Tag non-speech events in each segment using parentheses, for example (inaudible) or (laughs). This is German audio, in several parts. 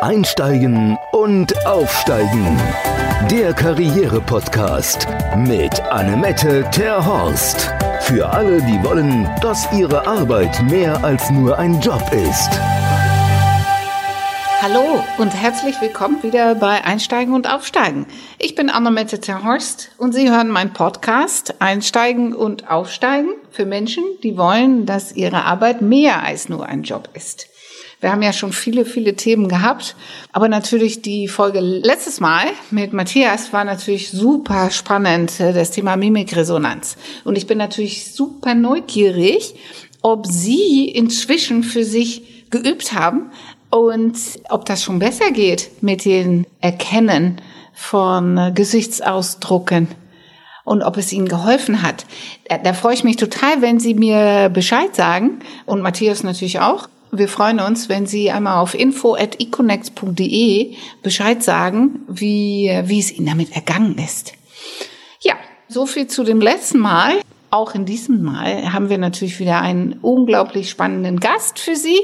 Einsteigen und Aufsteigen. Der Karriere-Podcast mit Annemette Terhorst. Für alle, die wollen, dass ihre Arbeit mehr als nur ein Job ist. Hallo und herzlich willkommen wieder bei Einsteigen und Aufsteigen. Ich bin Annemette Terhorst und Sie hören meinen Podcast Einsteigen und Aufsteigen für Menschen, die wollen, dass ihre Arbeit mehr als nur ein Job ist. Wir haben ja schon viele, viele Themen gehabt. Aber natürlich die Folge letztes Mal mit Matthias war natürlich super spannend, äh, das Thema Mimikresonanz. Und ich bin natürlich super neugierig, ob Sie inzwischen für sich geübt haben und ob das schon besser geht mit den Erkennen von äh, Gesichtsausdrucken und ob es Ihnen geholfen hat. Da, da freue ich mich total, wenn Sie mir Bescheid sagen und Matthias natürlich auch. Wir freuen uns, wenn Sie einmal auf info@econnect.de Bescheid sagen, wie, wie es Ihnen damit ergangen ist. Ja, so viel zu dem letzten Mal. Auch in diesem Mal haben wir natürlich wieder einen unglaublich spannenden Gast für Sie.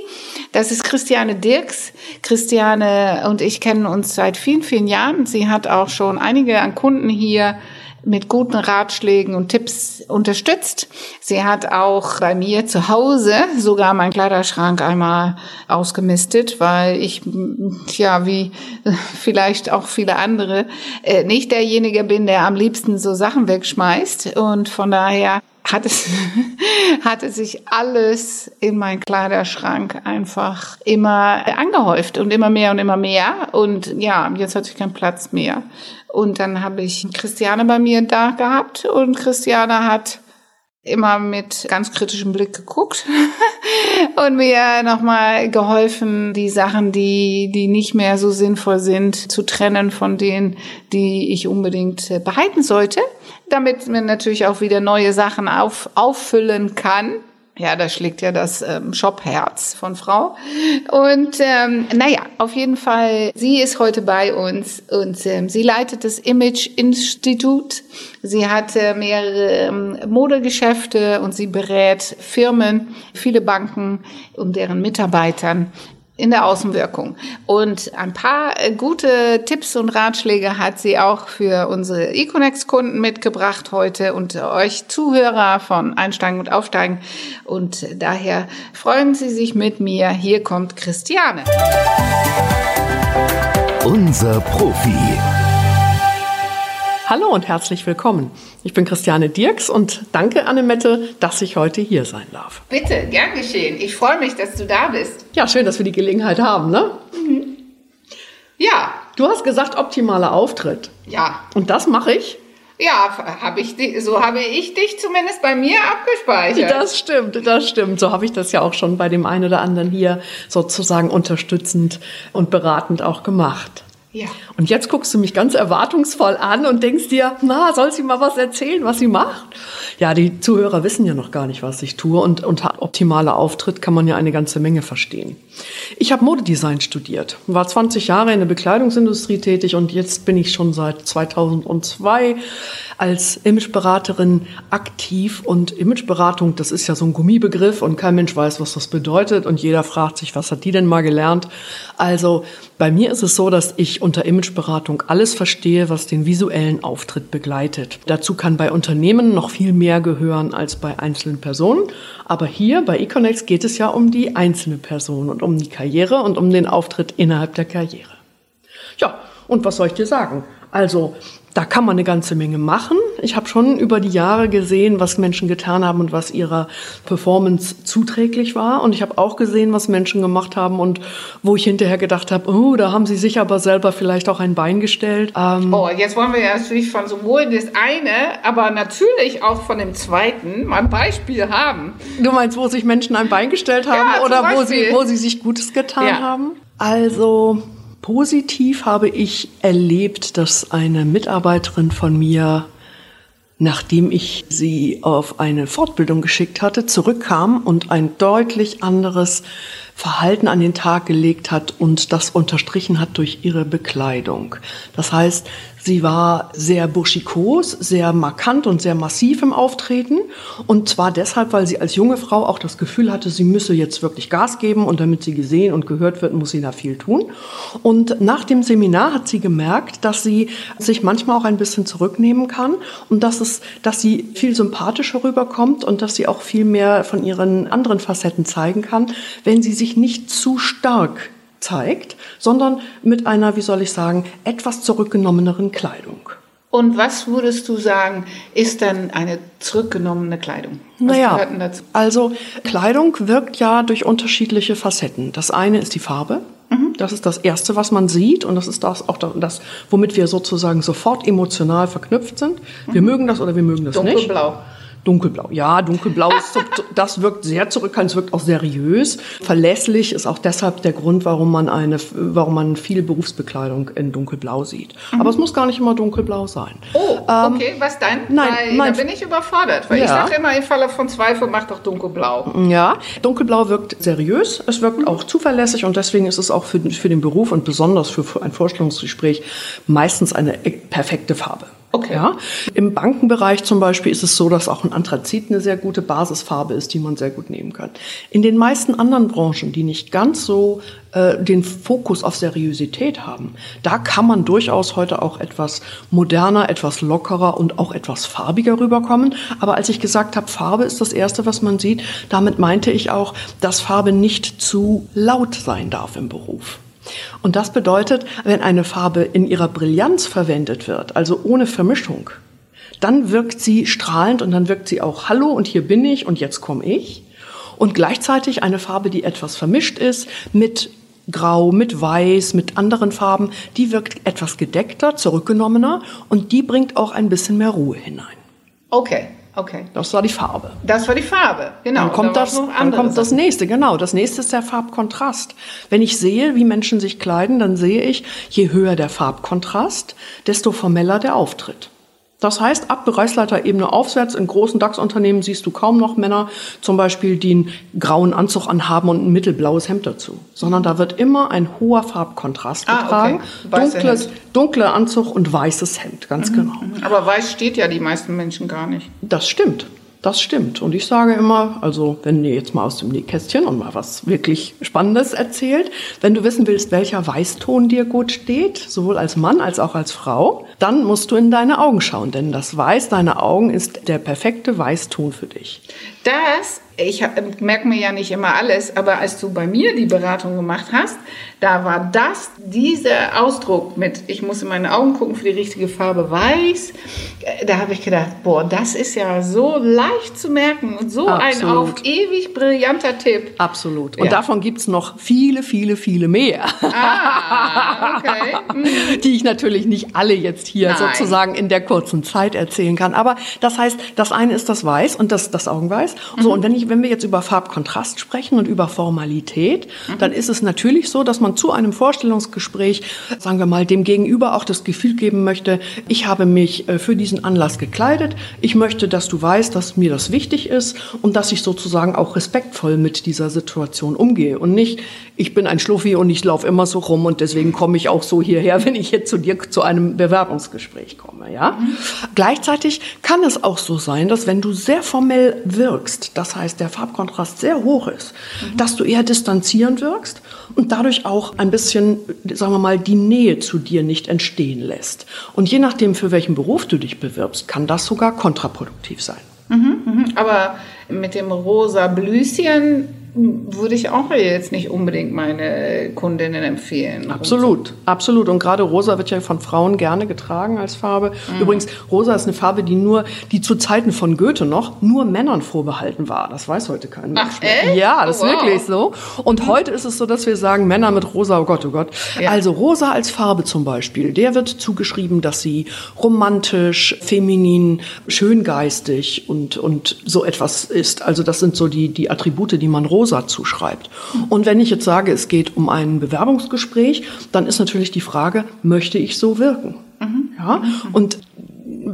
Das ist Christiane Dirks. Christiane und ich kennen uns seit vielen, vielen Jahren. Sie hat auch schon einige an Kunden hier mit guten Ratschlägen und Tipps unterstützt. Sie hat auch bei mir zu Hause sogar meinen Kleiderschrank einmal ausgemistet, weil ich, ja, wie vielleicht auch viele andere, äh, nicht derjenige bin, der am liebsten so Sachen wegschmeißt. Und von daher hat es, (laughs) hatte sich alles in meinen Kleiderschrank einfach immer angehäuft und immer mehr und immer mehr. Und ja, jetzt hatte ich keinen Platz mehr. Und dann habe ich Christiane bei mir da gehabt und Christiane hat immer mit ganz kritischem Blick geguckt (laughs) und mir nochmal geholfen, die Sachen, die, die nicht mehr so sinnvoll sind, zu trennen von denen, die ich unbedingt behalten sollte, damit man natürlich auch wieder neue Sachen auf, auffüllen kann. Ja, da schlägt ja das ähm, Shopherz von Frau. Und ähm, naja, auf jeden Fall, sie ist heute bei uns und ähm, sie leitet das Image Institut. Sie hat äh, mehrere ähm, Modegeschäfte und sie berät Firmen, viele Banken und deren Mitarbeitern in der Außenwirkung. Und ein paar äh, gute Tipps und Ratschläge hat sie auch für unsere Econex-Kunden mitgebracht heute und euch Zuhörer von Einsteigen und Aufsteigen. Und daher freuen Sie sich mit mir. Hier kommt Christiane. Unser Profi. Hallo und herzlich willkommen. Ich bin Christiane Dirks und danke Annemette, dass ich heute hier sein darf. Bitte, gern geschehen. Ich freue mich, dass du da bist. Ja, schön, dass wir die Gelegenheit haben, ne? Mhm. Ja. Du hast gesagt, optimaler Auftritt. Ja. Und das mache ich? Ja, hab ich, so habe ich dich zumindest bei mir abgespeichert. Das stimmt, das stimmt. So habe ich das ja auch schon bei dem einen oder anderen hier sozusagen unterstützend und beratend auch gemacht. Ja. Und jetzt guckst du mich ganz erwartungsvoll an und denkst dir, na, soll sie mal was erzählen, was sie macht? Ja, die Zuhörer wissen ja noch gar nicht, was ich tue und unter optimaler Auftritt kann man ja eine ganze Menge verstehen. Ich habe Modedesign studiert, war 20 Jahre in der Bekleidungsindustrie tätig und jetzt bin ich schon seit 2002 als Imageberaterin aktiv und Imageberatung, das ist ja so ein Gummibegriff und kein Mensch weiß, was das bedeutet und jeder fragt sich, was hat die denn mal gelernt? Also bei mir ist es so, dass ich unter Imageberatung alles verstehe, was den visuellen Auftritt begleitet. Dazu kann bei Unternehmen noch viel mehr gehören als bei einzelnen Personen. Aber hier bei Econex geht es ja um die einzelne Person und um die Karriere und um den Auftritt innerhalb der Karriere. Ja, und was soll ich dir sagen? Also da kann man eine ganze Menge machen. Ich habe schon über die Jahre gesehen, was Menschen getan haben und was ihrer Performance zuträglich war. Und ich habe auch gesehen, was Menschen gemacht haben und wo ich hinterher gedacht habe, oh, da haben sie sich aber selber vielleicht auch ein Bein gestellt. Ähm oh, jetzt wollen wir ja natürlich von sowohl das eine, aber natürlich auch von dem zweiten mal ein Beispiel haben. Du meinst, wo sich Menschen ein Bein gestellt haben ja, oder wo sie, wo sie sich Gutes getan ja. haben? Also Positiv habe ich erlebt, dass eine Mitarbeiterin von mir, nachdem ich sie auf eine Fortbildung geschickt hatte, zurückkam und ein deutlich anderes Verhalten an den Tag gelegt hat und das unterstrichen hat durch ihre Bekleidung. Das heißt, Sie war sehr burschikos, sehr markant und sehr massiv im Auftreten. Und zwar deshalb, weil sie als junge Frau auch das Gefühl hatte, sie müsse jetzt wirklich Gas geben und damit sie gesehen und gehört wird, muss sie da viel tun. Und nach dem Seminar hat sie gemerkt, dass sie sich manchmal auch ein bisschen zurücknehmen kann und dass es, dass sie viel sympathischer rüberkommt und dass sie auch viel mehr von ihren anderen Facetten zeigen kann, wenn sie sich nicht zu stark zeigt, sondern mit einer, wie soll ich sagen, etwas zurückgenommeneren Kleidung. Und was würdest du sagen, ist dann eine zurückgenommene Kleidung? Was naja, also Kleidung wirkt ja durch unterschiedliche Facetten. Das eine ist die Farbe. Mhm. Das ist das Erste, was man sieht und das ist das auch das, womit wir sozusagen sofort emotional verknüpft sind. Wir mögen das oder wir mögen das nicht. Dunkelblau. Dunkelblau. Ja, dunkelblau ist, das wirkt sehr zurückhaltend, es wirkt auch seriös. Verlässlich ist auch deshalb der Grund, warum man eine, warum man viel Berufsbekleidung in dunkelblau sieht. Aber es muss gar nicht immer dunkelblau sein. Oh, okay, was dann? Ähm, nein, weil, mein- da bin ich überfordert, weil ich Ja. sage immer, im Falle von Zweifel, mach doch dunkelblau. Ja, dunkelblau wirkt seriös, es wirkt auch zuverlässig und deswegen ist es auch für, für den Beruf und besonders für, für ein Vorstellungsgespräch meistens eine e- perfekte Farbe. Okay. Ja. Im Bankenbereich zum Beispiel ist es so, dass auch ein Anthrazit eine sehr gute Basisfarbe ist, die man sehr gut nehmen kann. In den meisten anderen Branchen, die nicht ganz so äh, den Fokus auf Seriosität haben, da kann man durchaus heute auch etwas moderner, etwas lockerer und auch etwas farbiger rüberkommen. Aber als ich gesagt habe, Farbe ist das Erste, was man sieht, damit meinte ich auch, dass Farbe nicht zu laut sein darf im Beruf. Und das bedeutet, wenn eine Farbe in ihrer Brillanz verwendet wird, also ohne Vermischung, dann wirkt sie strahlend und dann wirkt sie auch Hallo und hier bin ich und jetzt komme ich. Und gleichzeitig eine Farbe, die etwas vermischt ist mit Grau, mit Weiß, mit anderen Farben, die wirkt etwas gedeckter, zurückgenommener und die bringt auch ein bisschen mehr Ruhe hinein. Okay, okay. Das war die Farbe. Das war die Farbe, genau. Dann kommt, Da das, dann kommt das nächste, genau. Das nächste ist der Farbkontrast. Wenn ich sehe, wie Menschen sich kleiden, dann sehe ich, je höher der Farbkontrast, desto formeller der Auftritt. Das heißt, ab Bereichsleiterebene aufwärts in großen DAX-Unternehmen siehst du kaum noch Männer, zum Beispiel, die einen grauen Anzug anhaben und ein mittelblaues Hemd dazu. Sondern da wird immer ein hoher Farbkontrast Ah, getragen. okay. Dunkles, dunkler Anzug und weißes Hemd, ganz genau. Aber weiß steht ja die meisten Menschen gar nicht. Das stimmt. Das stimmt. Und ich sage immer, also wenn ihr jetzt mal aus dem Nähkästchen und mal was wirklich Spannendes erzählt, wenn du wissen willst, welcher Weißton dir gut steht, sowohl als Mann als auch als Frau, dann musst du in deine Augen schauen, denn das Weiß deiner Augen ist der perfekte Weißton für dich. Das, ich merke mir ja nicht immer alles, aber als du bei mir die Beratung gemacht hast, da war das, dieser Ausdruck mit, ich muss in meine Augen gucken für die richtige Farbe weiß, äh, da habe ich gedacht, boah, das ist ja so leicht zu merken und so ein Absolut. auf ewig brillanter Tipp. Absolut. Und Ja. davon gibt's noch viele, viele, viele mehr. Ah, okay. Mhm. (laughs) die ich natürlich nicht alle jetzt hier Nein. sozusagen in der kurzen Zeit erzählen kann. Aber das heißt, das eine ist das Weiß und das, das Augenweiß. So, und wenn, ich, wenn wir jetzt über Farbkontrast sprechen und über Formalität, dann ist es natürlich so, dass man zu einem Vorstellungsgespräch, sagen wir mal, dem Gegenüber auch das Gefühl geben möchte, ich habe mich äh, für diesen Anlass gekleidet. Ich möchte, dass du weißt, dass mir das wichtig ist und dass ich sozusagen auch respektvoll mit dieser Situation umgehe und nicht, ich bin ein Schluffi und ich laufe immer so rum und deswegen komme ich auch so hierher, (laughs) wenn ich jetzt zu dir zu einem Bewerbungsgespräch komme, ja? Gleichzeitig kann es auch so sein, dass wenn du sehr formell wirkst, das heißt, der Farbkontrast sehr hoch ist, dass du eher distanzierend wirkst und dadurch auch ein bisschen, sagen wir mal, die Nähe zu dir nicht entstehen lässt. Und je nachdem, für welchen Beruf du dich bewirbst, kann das sogar kontraproduktiv sein. Aber mit dem rosa Blüschen würde ich auch jetzt nicht unbedingt meine Kundinnen empfehlen. Absolut, absolut. Und gerade rosa wird ja von Frauen gerne getragen als Farbe. Übrigens, rosa ist eine Farbe, die nur, die zu Zeiten von Goethe noch nur Männern vorbehalten war. Das weiß heute kein Mensch Ach, mehr. echt? Ja, das Oh, ist wow. wirklich so. Und heute ist es so, dass wir sagen, Männer mit rosa, oh Gott, oh Gott. Ja. Also rosa als Farbe zum Beispiel, der wird zugeschrieben, dass sie romantisch, feminin, schöngeistig und, und so etwas ist. Also das sind so die, die Attribute, die man rosa zuschreibt. Und wenn ich jetzt sage, es geht um ein Bewerbungsgespräch, dann ist natürlich die Frage, möchte ich so wirken? Ja? Und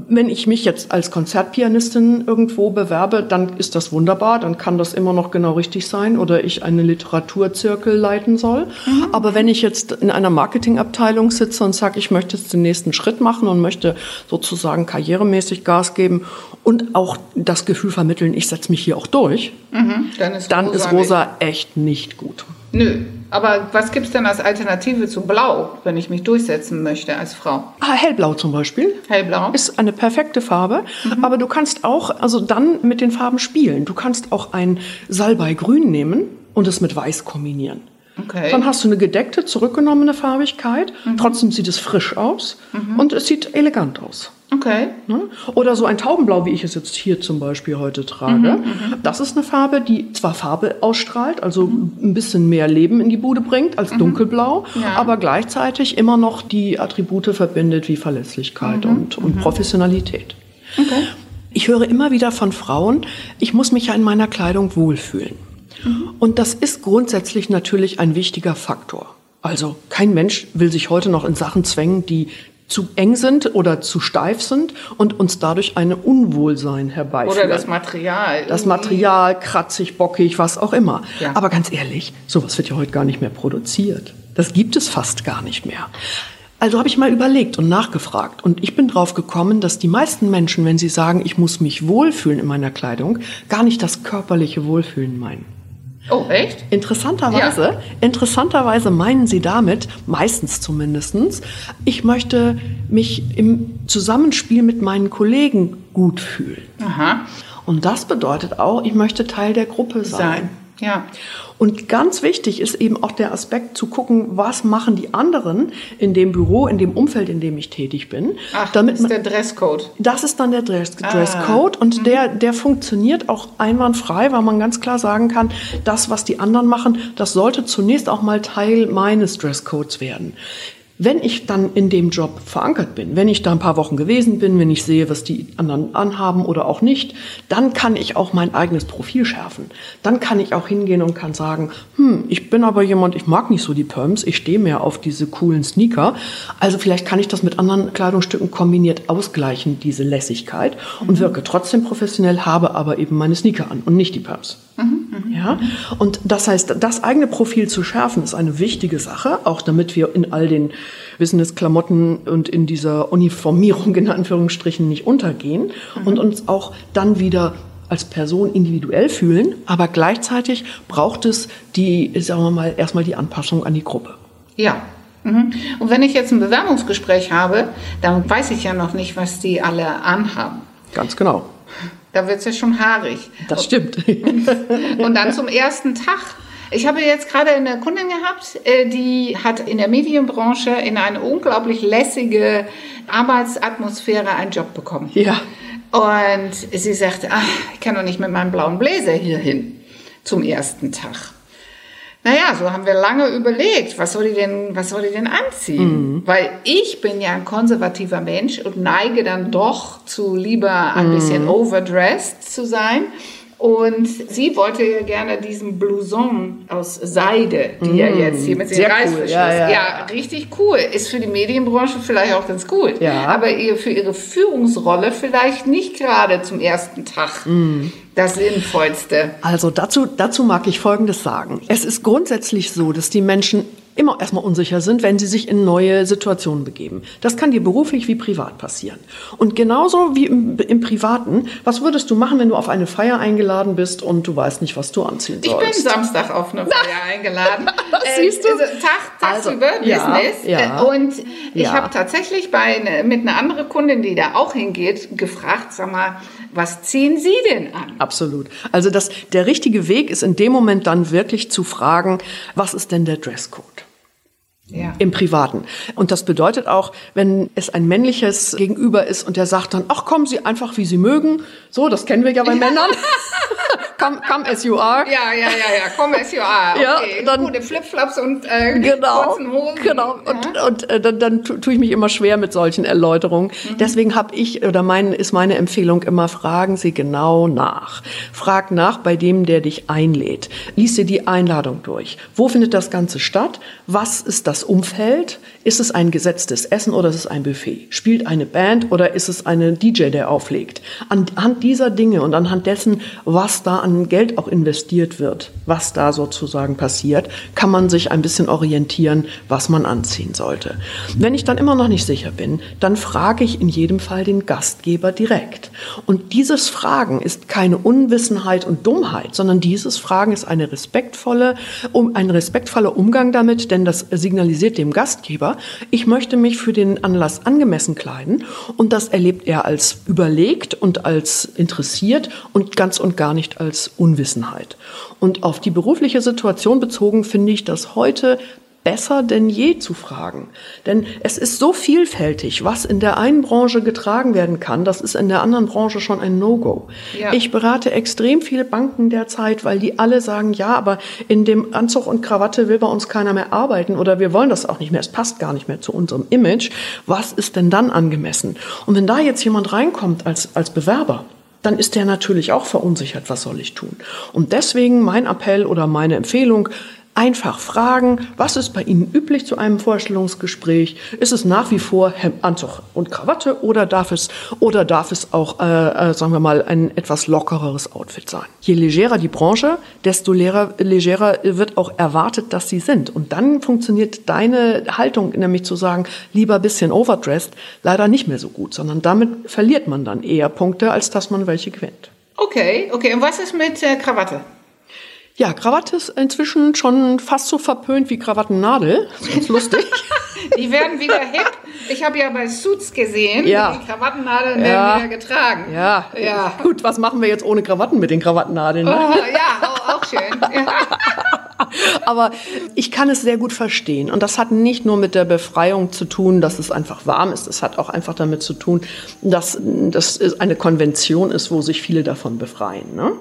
wenn ich mich jetzt als Konzertpianistin irgendwo bewerbe, dann ist das wunderbar, dann kann das immer noch genau richtig sein oder ich einen Literaturzirkel leiten soll. Mhm. Aber wenn ich jetzt in einer Marketingabteilung sitze und sage, ich möchte jetzt den nächsten Schritt machen und möchte sozusagen karrieremäßig Gas geben und auch das Gefühl vermitteln, ich setze mich hier auch durch, mhm. dann, ist, dann Rosa ist Rosa echt nicht gut. Nö, aber was gibt es denn als Alternative zu Blau, wenn ich mich durchsetzen möchte als Frau? Ah, hellblau zum Beispiel. Hellblau. Ist eine perfekte Farbe. Mhm. Aber du kannst auch, also dann mit den Farben spielen. Du kannst auch ein Salbeigrün nehmen und es mit Weiß kombinieren. Okay. Dann hast du eine gedeckte, zurückgenommene Farbigkeit. Mhm. Trotzdem sieht es frisch aus mhm. und es sieht elegant aus. Okay. Ne? Oder so ein Taubenblau, wie ich es jetzt hier zum Beispiel heute trage. Mhm, mhm, das ist eine Farbe, die zwar Farbe ausstrahlt, also mhm. ein bisschen mehr Leben in die Bude bringt als mhm. dunkelblau, ja. aber gleichzeitig immer noch die Attribute verbindet wie Verlässlichkeit mhm, und, und mhm. Professionalität. Okay. Ich höre immer wieder von Frauen, ich muss mich ja in meiner Kleidung wohlfühlen. Und das ist grundsätzlich natürlich ein wichtiger Faktor. Also kein Mensch will sich heute noch in Sachen zwängen, die zu eng sind oder zu steif sind und uns dadurch eine Unwohlsein herbeiführen. Oder das Material. Das Material, kratzig, bockig, was auch immer. Ja. Aber ganz ehrlich, sowas wird ja heute gar nicht mehr produziert. Das gibt es fast gar nicht mehr. Also habe ich mal überlegt und nachgefragt und ich bin drauf gekommen, dass die meisten Menschen, wenn sie sagen, ich muss mich wohlfühlen in meiner Kleidung, gar nicht das körperliche Wohlfühlen meinen. Oh, echt? Interessanterweise, ja. interessanterweise meinen sie damit, meistens zumindestens, ich möchte mich im Zusammenspiel mit meinen Kollegen gut fühlen. Aha. Und das bedeutet auch, ich möchte Teil der Gruppe sein. sein. Ja. Und ganz wichtig ist eben auch der Aspekt zu gucken, was machen die anderen in dem Büro, in dem Umfeld, in dem ich tätig bin. Ach, damit das ist der Dresscode. Das ist dann der Dress ah. Dresscode und mhm. der, der funktioniert auch einwandfrei, weil man ganz klar sagen kann, das, was die anderen machen, das sollte zunächst auch mal Teil meines Dresscodes werden. Wenn ich dann in dem Job verankert bin, wenn ich da ein paar Wochen gewesen bin, wenn ich sehe, was die anderen anhaben oder auch nicht, dann kann ich auch mein eigenes Profil schärfen. Dann kann ich auch hingehen und kann sagen, hm, ich bin aber jemand, ich mag nicht so die Pumps, ich stehe mehr auf diese coolen Sneaker. Also vielleicht kann ich das mit anderen Kleidungsstücken kombiniert ausgleichen, diese Lässigkeit, und wirke trotzdem professionell, habe aber eben meine Sneaker an und nicht die Pumps. Mhm, mh, ja? Und das heißt, das eigene Profil zu schärfen ist eine wichtige Sache, auch damit wir in all den Business-Klamotten und in dieser Uniformierung in Anführungsstrichen nicht untergehen mhm. und uns auch dann wieder als Person individuell fühlen, aber gleichzeitig braucht es die, sagen wir mal, erstmal die Anpassung an die Gruppe. Ja, mhm. und wenn ich jetzt ein Bewerbungsgespräch habe, dann weiß ich ja noch nicht, was die alle anhaben. Ganz genau. Da wird es ja schon haarig. Das stimmt. (laughs) Und dann zum ersten Tag. Ich habe jetzt gerade eine Kundin gehabt, äh, die hat in der Medienbranche in eine unglaublich lässige Arbeitsatmosphäre einen Job bekommen. Ja. Und sie sagte, ach, ich kann doch nicht mit meinem blauen Bläser hier hin zum ersten Tag. Naja, so haben wir lange überlegt, was soll die denn, was soll die denn anziehen? Mhm. Weil ich bin ja ein konservativer Mensch und neige dann doch zu lieber ein mhm. bisschen overdressed zu sein. Und sie wollte ja gerne diesen Blouson aus Seide, die mmh, ja jetzt hier mit dem Reißverschluss. Cool. Ja, ja. ja, richtig cool. Ist für die Medienbranche vielleicht auch ganz gut. Ja. Aber ihr, für ihre Führungsrolle vielleicht nicht gerade zum ersten Tag. Mm das Sinnvollste? Also dazu, dazu mag ich Folgendes sagen. Es ist grundsätzlich so, dass die Menschen immer erstmal unsicher sind, wenn sie sich in neue Situationen begeben. Das kann dir beruflich wie privat passieren. Und genauso wie im, im, Privaten, was würdest du machen, wenn du auf eine Feier eingeladen bist und du weißt nicht, was du anziehen sollst? Ich bin Samstag auf eine Feier (laughs) eingeladen. das äh, siehst du? Also Tag, tagsüber also, Business. Ja, ja, und ich ja. habe tatsächlich bei ne, mit einer anderen Kundin, die da auch hingeht, gefragt, sag mal, was ziehen Sie denn an? Absolut. Also das, der richtige Weg ist in dem Moment dann wirklich zu fragen, was ist denn der Dresscode? Ja. Im Privaten. Und das bedeutet auch, wenn es ein männliches Gegenüber ist und der sagt dann, ach kommen Sie einfach, wie Sie mögen. So, das kennen wir ja bei Männern. (laughs) come, come as you are. Ja, ja, ja, ja, come as you are. Okay. Ja, dann, Gute Flipflops und äh, genau, kurzen Hosen. Genau, und, ja. und äh, dann, dann tue ich mich immer schwer mit solchen Erläuterungen. Mhm. Deswegen habe ich, oder mein, ist meine Empfehlung immer, fragen Sie genau nach. Frag nach bei dem, der dich einlädt. Lies dir die Einladung durch. Wo findet das Ganze statt? Was ist das Umfeld? Ist es ein gesetztes Essen oder ist es ein Buffet? Spielt eine Band oder ist es eine DJ, der auflegt? Anhand dieser Dinge und anhand dessen, was da an Geld auch investiert wird, was da sozusagen passiert, kann man sich ein bisschen orientieren, was man anziehen sollte. Wenn ich dann immer noch nicht sicher bin, dann frage ich in jedem Fall den Gastgeber direkt. Und dieses Fragen ist keine Unwissenheit und Dummheit, sondern dieses Fragen ist eine respektvolle, um, ein respektvoller Umgang damit, denn das signalisiert dem Gastgeber, ich möchte mich für den Anlass angemessen kleiden und das erlebt er als überlegt und als interessiert und ganz und gar nicht als Unwissenheit. Und auf die berufliche Situation bezogen finde ich das heute besser denn je zu fragen. Denn es ist so vielfältig, was in der einen Branche getragen werden kann, das ist in der anderen Branche schon ein No-Go. Ja. Ich berate extrem viele Banken derzeit, weil die alle sagen, ja, aber in dem Anzug und Krawatte will bei uns keiner mehr arbeiten oder wir wollen das auch nicht mehr, es passt gar nicht mehr zu unserem Image. Was ist denn dann angemessen? Und wenn da jetzt jemand reinkommt als, als Bewerber, dann ist der natürlich auch verunsichert, was soll ich tun? Und deswegen mein Appell oder meine Empfehlung, Einfach fragen, was ist bei Ihnen üblich zu einem Vorstellungsgespräch? Ist es nach wie vor Hemd, Anzug und Krawatte oder darf es, oder darf es auch, äh, äh, sagen wir mal, ein etwas lockereres Outfit sein? Je legerer die Branche, desto legerer, legerer wird auch erwartet, dass sie sind. Und dann funktioniert deine Haltung, nämlich zu sagen, lieber bisschen overdressed, leider nicht mehr so gut, sondern damit verliert man dann eher Punkte, als dass man welche gewinnt. Okay, okay. Und was ist mit äh, Krawatte? Ja, Krawatte ist inzwischen schon fast so verpönt wie Krawattennadel. Das ist ganz lustig. (laughs) die werden wieder hip. Ich habe ja bei Suits gesehen, ja. die Krawattennadeln ja. werden wieder getragen. Ja. ja. Gut, was machen wir jetzt ohne Krawatten mit den Krawattennadeln? Ne? Oh, ja, auch, auch schön. (laughs) Aber ich kann es sehr gut verstehen. Und das hat nicht nur mit der Befreiung zu tun, dass es einfach warm ist. Es hat auch einfach damit zu tun, dass das eine Konvention ist, wo sich viele davon befreien. Ne?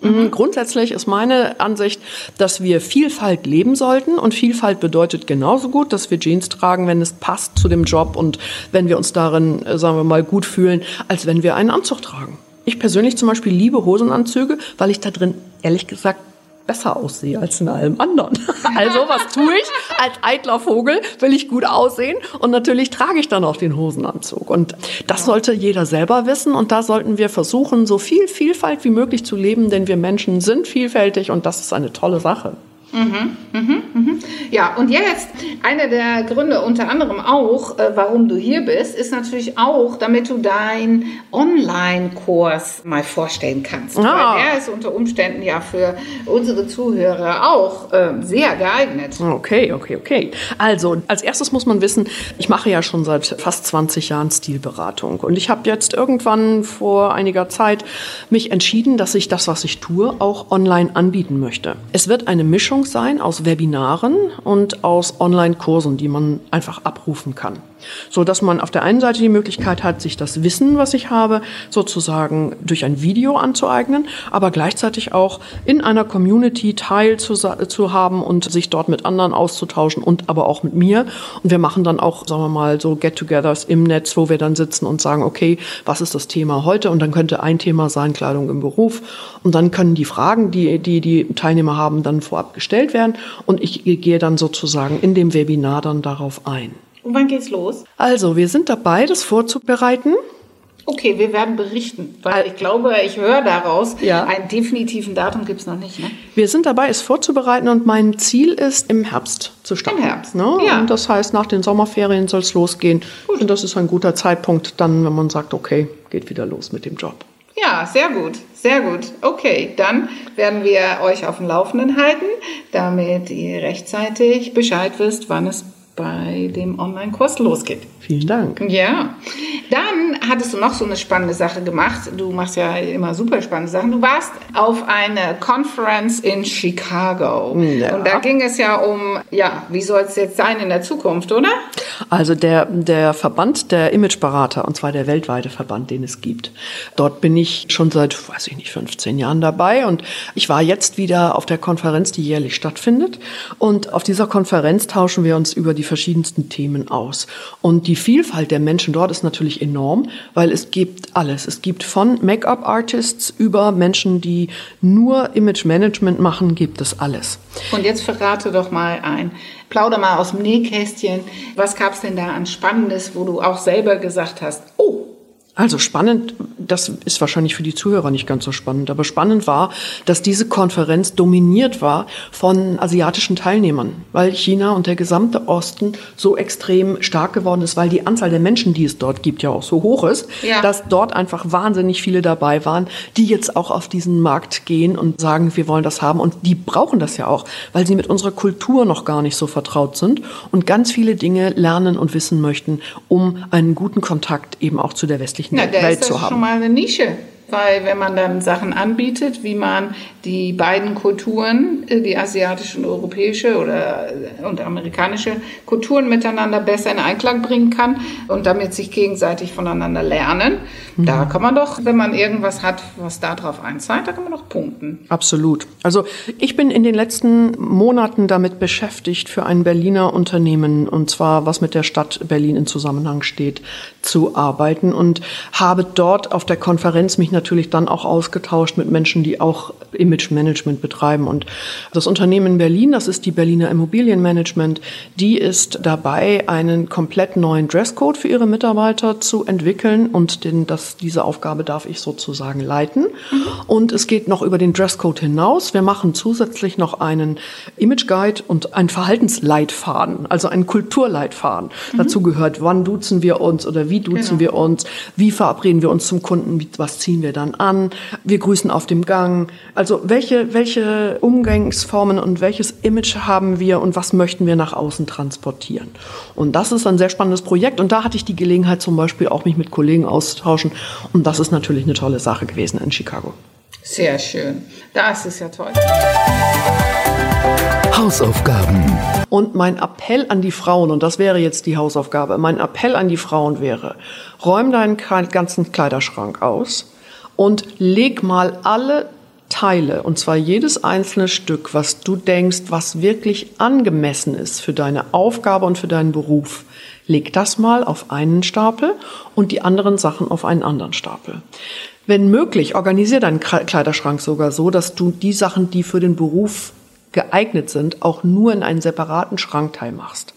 Mhm. Grundsätzlich ist meine Ansicht, dass wir Vielfalt leben sollten und Vielfalt bedeutet genauso gut, dass wir Jeans tragen, wenn es passt zu dem Job und wenn wir uns darin, äh, sagen wir mal, gut fühlen, als wenn wir einen Anzug tragen. Ich persönlich zum Beispiel liebe Hosenanzüge, weil ich da drin ehrlich gesagt besser aussehe als in allem anderen. (laughs) Also was tue ich? Als eitler Vogel will ich gut aussehen und natürlich trage ich dann auch den Hosenanzug. Und das sollte jeder selber wissen und da sollten wir versuchen, so viel Vielfalt wie möglich zu leben, denn wir Menschen sind vielfältig und das ist eine tolle Sache. Mhm, mhm, mhm. Ja, und jetzt, einer der Gründe unter anderem auch, äh, warum du hier bist, ist natürlich auch, damit du deinen Online-Kurs mal vorstellen kannst. Ah. Weil der ist unter Umständen ja für unsere Zuhörer auch äh, sehr geeignet. Okay, okay, okay. Also, als erstes muss man wissen, ich mache ja schon seit fast 20 Jahren Stilberatung. Und ich habe jetzt irgendwann vor einiger Zeit mich entschieden, dass ich das, was ich tue, auch online anbieten möchte. Es wird eine Mischung Mischung sein aus Webinaren und aus Online-Kursen, die man einfach abrufen kann so dass man auf der einen Seite die Möglichkeit hat, sich das Wissen, was ich habe, sozusagen durch ein Video anzueignen, aber gleichzeitig auch in einer Community Teil zu, zu haben und sich dort mit anderen auszutauschen und aber auch mit mir. Und wir machen dann auch, sagen wir mal, so Get-togethers im Netz, wo wir dann sitzen und sagen, okay, was ist das Thema heute? Und dann könnte ein Thema sein, Kleidung im Beruf. Und dann können die Fragen, die die, die Teilnehmer haben, dann vorab gestellt werden. Und ich gehe dann sozusagen in dem Webinar dann darauf ein. Und wann geht's los? Also, wir sind dabei, das vorzubereiten. Okay, wir werden berichten, weil ich glaube, ich höre daraus, ja. einen definitiven Datum gibt es noch nicht. Ne? Wir sind dabei, es vorzubereiten und mein Ziel ist, im Herbst zu starten. Im Herbst, ne? ja. Und das heißt, nach den Sommerferien soll es losgehen. Gut. Und das ist ein guter Zeitpunkt dann, wenn man sagt, okay, geht wieder los mit dem Job. Ja, sehr gut, sehr gut. Okay, dann werden wir euch auf dem Laufenden halten, damit ihr rechtzeitig Bescheid wisst, wann es bei dem Online-Kurs losgeht. Vielen Dank. Ja. Dann hattest du noch so eine spannende Sache gemacht. Du machst ja immer super spannende Sachen. Du warst auf eine Conference in Chicago. Ja. Und da ging es ja um, ja, wie soll es jetzt sein in der Zukunft, oder? Also der, der Verband der Imageberater, und zwar der weltweite Verband, den es gibt. Dort bin ich schon seit, weiß ich nicht, 15 Jahren dabei. Und ich war jetzt wieder auf der Konferenz, die jährlich stattfindet. Und auf dieser Konferenz tauschen wir uns über die verschiedensten Themen aus. Und die Vielfalt der Menschen dort ist natürlich enorm, weil es gibt alles. Es gibt von Make-up-Artists über Menschen, die nur Image-Management machen, gibt es alles. Und jetzt verrate doch mal ein, plauder mal aus dem Nähkästchen. Was gab es denn da an Spannendes, wo du auch selber gesagt hast, oh, also spannend, das ist wahrscheinlich für die Zuhörer nicht ganz so spannend, aber spannend war, dass diese Konferenz dominiert war von asiatischen Teilnehmern, weil China und der gesamte Osten so extrem stark geworden ist, weil die Anzahl der Menschen, die es dort gibt, ja auch so hoch ist, ja. dass dort einfach wahnsinnig viele dabei waren, die jetzt auch auf diesen Markt gehen und sagen, wir wollen das haben und die brauchen das ja auch, weil sie mit unserer Kultur noch gar nicht so vertraut sind und ganz viele Dinge lernen und wissen möchten, um einen guten Kontakt eben auch zu der westlichen Na, Welt zu haben. Das ist schon mal eine Nische. Weil wenn man dann Sachen anbietet, wie man die beiden Kulturen, äh, die asiatische und europäische oder äh, und amerikanische Kulturen miteinander besser in Einklang bringen kann und damit sich gegenseitig voneinander lernen. Da kann man doch, wenn man irgendwas hat, was darauf einzahlt, da kann man doch punkten. Absolut. Also ich bin in den letzten Monaten damit beschäftigt, für ein Berliner Unternehmen, und zwar was mit der Stadt Berlin in Zusammenhang steht, zu arbeiten und habe dort auf der Konferenz mich natürlich dann auch ausgetauscht mit Menschen, die auch Image Management betreiben. Und das Unternehmen in Berlin, das ist die Berliner Immobilienmanagement, die ist dabei, einen komplett neuen Dresscode für ihre Mitarbeiter zu entwickeln und den, das, diese Aufgabe darf ich sozusagen leiten. Mhm. Und es geht noch über den Dresscode hinaus. Wir machen zusätzlich noch einen Image Guide und einen Verhaltensleitfaden, also einen Kulturleitfaden. Mhm. Dazu gehört, wann duzen wir uns oder wie duzen genau. wir uns, wie verabreden wir uns zum Kunden, was ziehen wir dann an, wir grüßen auf dem Gang. Also welche, welche Umgangsformen und welches Image haben wir und was möchten wir nach außen transportieren? Und das ist ein sehr spannendes Projekt und da hatte ich die Gelegenheit zum Beispiel auch mich mit Kollegen auszutauschen und das ist natürlich eine tolle Sache gewesen in Chicago. Sehr schön. Das ist ja toll. Hausaufgaben. Und mein Appell an die Frauen, und das wäre jetzt die Hausaufgabe, mein Appell an die Frauen wäre, räum deinen ganzen Kleiderschrank aus, und leg mal alle Teile, und zwar jedes einzelne Stück, was du denkst, was wirklich angemessen ist für deine Aufgabe und für deinen Beruf. Leg das mal auf einen Stapel und die anderen Sachen auf einen anderen Stapel. Wenn möglich, organisier deinen Kleiderschrank sogar so, dass du die Sachen, die für den Beruf geeignet sind, auch nur in einen separaten Schrankteil machst.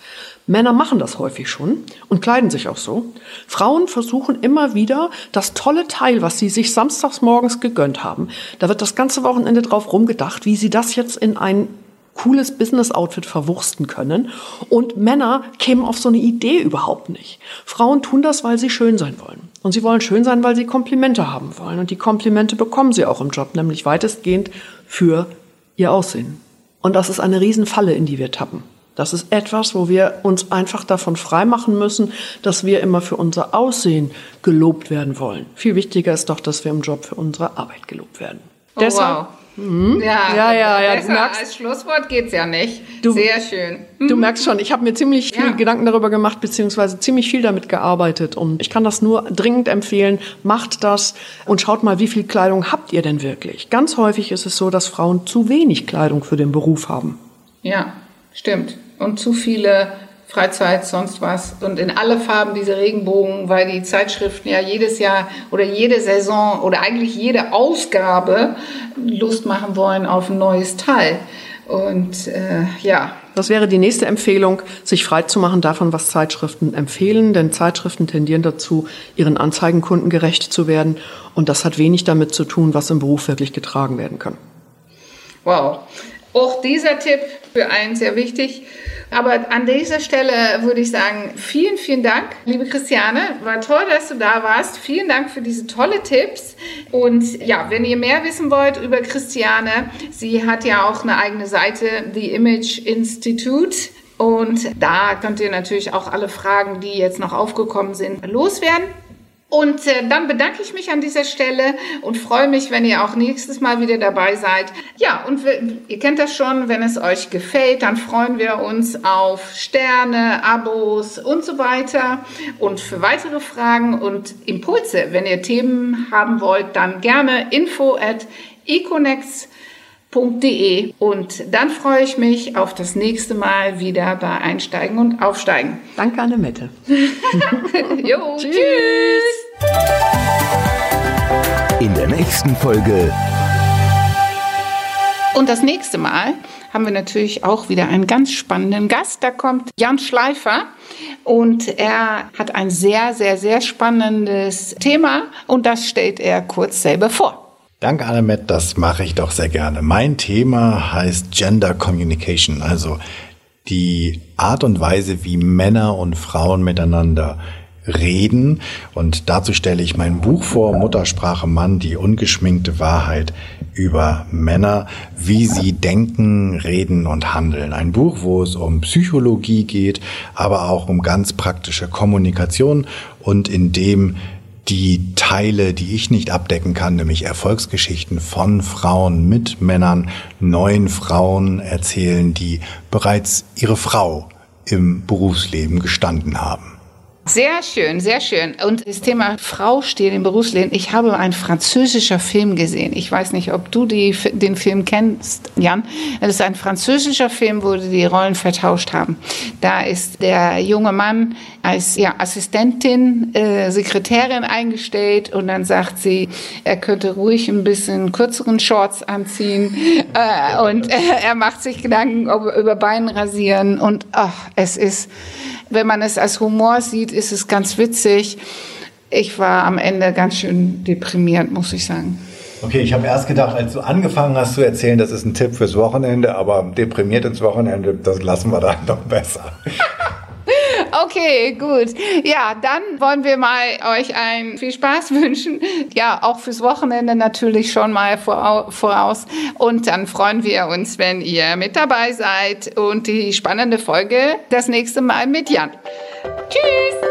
Männer machen das häufig schon und kleiden sich auch so. Frauen versuchen immer wieder das tolle Teil, was sie sich samstags morgens gegönnt haben. Da wird das ganze Wochenende drauf rumgedacht, wie sie das jetzt in ein cooles Business-Outfit verwursten können. Und Männer kämen auf so eine Idee überhaupt nicht. Frauen tun das, weil sie schön sein wollen. Und sie wollen schön sein, weil sie Komplimente haben wollen. Und die Komplimente bekommen sie auch im Job, nämlich weitestgehend für ihr Aussehen. Und das ist eine Riesenfalle, in die wir tappen. Das ist etwas, wo wir uns einfach davon freimachen müssen, dass wir immer für unser Aussehen gelobt werden wollen. Viel wichtiger ist doch, dass wir im Job für unsere Arbeit gelobt werden. Oh, Deshalb, wow. Mhm. Ja, ja, ja, ja. Besser merkst, als Schlusswort geht's ja nicht. Du, Sehr schön. Mhm. Du merkst schon, ich habe mir ziemlich viel ja. Gedanken darüber gemacht, beziehungsweise ziemlich viel damit gearbeitet. Und ich kann das nur dringend empfehlen. Macht das und schaut mal, wie viel Kleidung habt ihr denn wirklich? Ganz häufig ist es so, dass Frauen zu wenig Kleidung für den Beruf haben. Ja, stimmt. Und zu viele Freizeit, sonst was und in alle Farben diese Regenbogen, weil die Zeitschriften ja jedes Jahr oder jede Saison oder eigentlich jede Ausgabe Lust machen wollen auf ein neues Teil. Und äh, ja. Das wäre die nächste Empfehlung, sich frei zu machen davon, was Zeitschriften empfehlen, denn Zeitschriften tendieren dazu, ihren Anzeigenkunden gerecht zu werden und das hat wenig damit zu tun, was im Beruf wirklich getragen werden kann. Wow. Auch dieser Tipp für einen sehr wichtig. Aber an dieser Stelle würde ich sagen, vielen, vielen Dank, liebe Christiane. War toll, dass du da warst. Vielen Dank für diese tolle Tipps. Und ja, wenn ihr mehr wissen wollt über Christiane, sie hat ja auch eine eigene Seite, The Image Institute. Und da könnt ihr natürlich auch alle Fragen, die jetzt noch aufgekommen sind, loswerden. Und äh, dann bedanke ich mich an dieser Stelle und freue mich, wenn ihr auch nächstes Mal wieder dabei seid. Ja, und wir, ihr kennt das schon, wenn es euch gefällt, dann freuen wir uns auf Sterne, Abos und so weiter. Und für weitere Fragen und Impulse, wenn ihr Themen haben wollt, dann gerne info at econex.de und dann freue ich mich auf das nächste Mal wieder bei Einsteigen und Aufsteigen. Danke, Annemette. (laughs) (laughs) jo, tschüss. tschüss. In der nächsten Folge. Und das nächste Mal haben wir natürlich auch wieder einen ganz spannenden Gast. Da kommt Jan Schleifer und er hat ein sehr, sehr, sehr spannendes Thema und das stellt er kurz selber vor. Danke, Annemette, das mache ich doch sehr gerne. Mein Thema heißt Gender Communication, also die Art und Weise, wie Männer und Frauen miteinander reden. Und dazu stelle ich mein Buch vor, Muttersprache Mann, die ungeschminkte Wahrheit über Männer, wie sie denken, reden und handeln. Ein Buch, wo es um Psychologie geht, aber auch um ganz praktische Kommunikation und in dem die Teile, die ich nicht abdecken kann, nämlich Erfolgsgeschichten von Frauen mit Männern, neuen Frauen erzählen, die bereits ihre Frau im Berufsleben gestanden haben. Sehr schön, sehr schön. Und das Thema Frau steht im Berufsleben. Ich habe einen französischen Film gesehen. Ich weiß nicht, ob du die, den Film kennst, Jan. Es ist ein französischer Film, wo die Rollen vertauscht haben. Da ist der junge Mann als ja, Assistentin, äh, Sekretärin eingestellt und dann sagt sie, er könnte ruhig ein bisschen kürzeren Shorts anziehen (laughs) äh, und äh, er macht sich Gedanken über Beinrasieren und ach, es ist wenn man es als Humor sieht, ist es ganz witzig. Ich war am Ende ganz schön deprimiert, muss ich sagen. Okay, ich habe erst gedacht, als du angefangen hast zu erzählen, das ist ein Tipp fürs Wochenende, aber deprimiert ins Wochenende, das lassen wir dann doch besser. (laughs) Okay, gut. Ja, dann wollen wir mal euch ein viel Spaß wünschen. Ja, auch fürs Wochenende natürlich schon mal voraus. Und dann freuen wir uns, wenn ihr mit dabei seid und die spannende Folge das nächste Mal mit Jan. Tschüss!